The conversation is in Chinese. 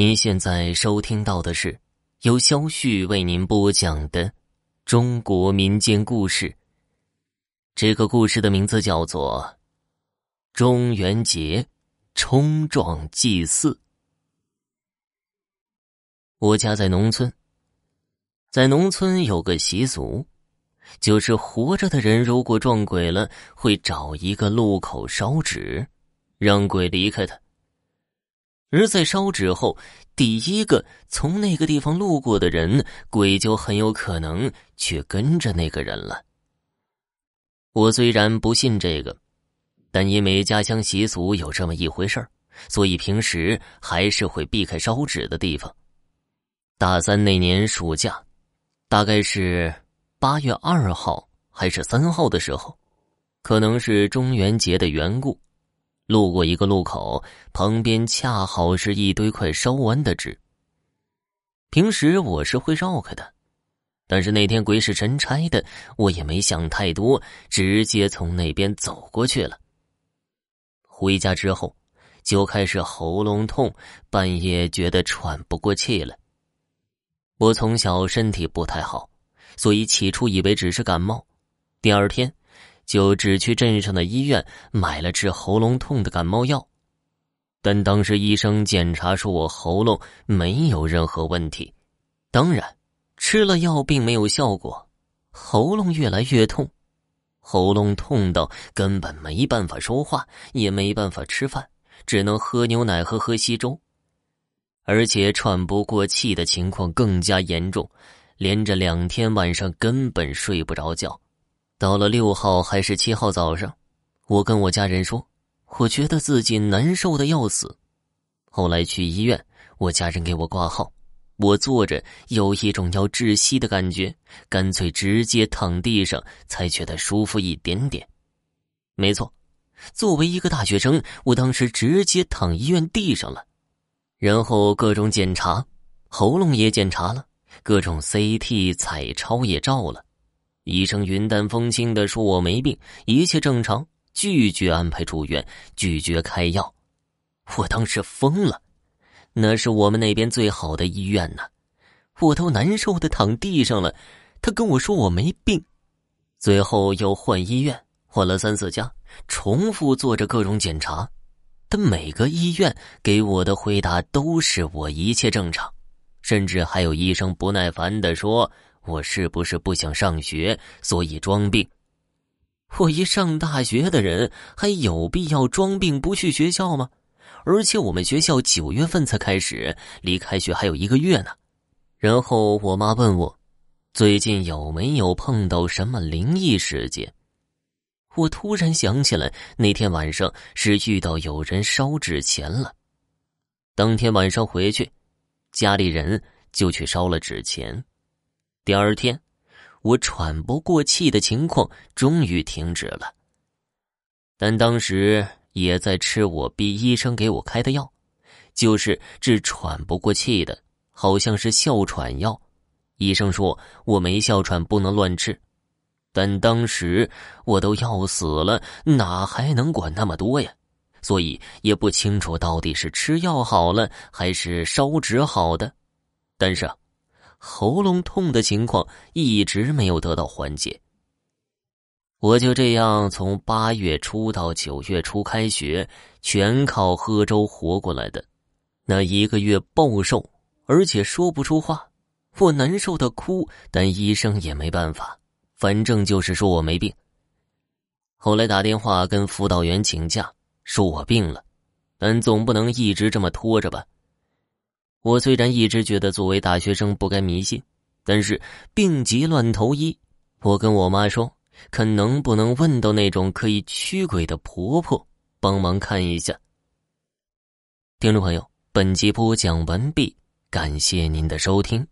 您现在收听到的是由肖旭为您播讲的中国民间故事。这个故事的名字叫做《中元节冲撞祭祀》。我家在农村，在农村有个习俗，就是活着的人如果撞鬼了，会找一个路口烧纸，让鬼离开他。而在烧纸后，第一个从那个地方路过的人，鬼就很有可能去跟着那个人了。我虽然不信这个，但因为家乡习俗有这么一回事儿，所以平时还是会避开烧纸的地方。大三那年暑假，大概是八月二号还是三号的时候，可能是中元节的缘故。路过一个路口，旁边恰好是一堆快烧完的纸。平时我是会绕开的，但是那天鬼使神差的，我也没想太多，直接从那边走过去了。回家之后，就开始喉咙痛，半夜觉得喘不过气来。我从小身体不太好，所以起初以为只是感冒。第二天。就只去镇上的医院买了治喉咙痛的感冒药，但当时医生检查说我喉咙没有任何问题。当然，吃了药并没有效果，喉咙越来越痛，喉咙痛到根本没办法说话，也没办法吃饭，只能喝牛奶和喝稀粥，而且喘不过气的情况更加严重，连着两天晚上根本睡不着觉。到了六号还是七号早上，我跟我家人说，我觉得自己难受的要死。后来去医院，我家人给我挂号，我坐着有一种要窒息的感觉，干脆直接躺地上才觉得舒服一点点。没错，作为一个大学生，我当时直接躺医院地上了，然后各种检查，喉咙也检查了，各种 CT、彩超也照了。医生云淡风轻的说：“我没病，一切正常，拒绝安排住院，拒绝开药。”我当时疯了，那是我们那边最好的医院呢，我都难受的躺地上了，他跟我说我没病，最后又换医院，换了三四家，重复做着各种检查，但每个医院给我的回答都是我一切正常，甚至还有医生不耐烦的说。我是不是不想上学，所以装病？我一上大学的人，还有必要装病不去学校吗？而且我们学校九月份才开始，离开学还有一个月呢。然后我妈问我，最近有没有碰到什么灵异事件？我突然想起来，那天晚上是遇到有人烧纸钱了。当天晚上回去，家里人就去烧了纸钱。第二天，我喘不过气的情况终于停止了，但当时也在吃我逼医生给我开的药，就是治喘不过气的，好像是哮喘药。医生说我没哮喘不能乱吃，但当时我都要死了，哪还能管那么多呀？所以也不清楚到底是吃药好了还是烧纸好的，但是。喉咙痛的情况一直没有得到缓解。我就这样从八月初到九月初开学，全靠喝粥活过来的。那一个月暴瘦，而且说不出话，我难受的哭，但医生也没办法，反正就是说我没病。后来打电话跟辅导员请假，说我病了，但总不能一直这么拖着吧。我虽然一直觉得作为大学生不该迷信，但是病急乱投医。我跟我妈说，看能不能问到那种可以驱鬼的婆婆帮忙看一下。听众朋友，本集播讲完毕，感谢您的收听。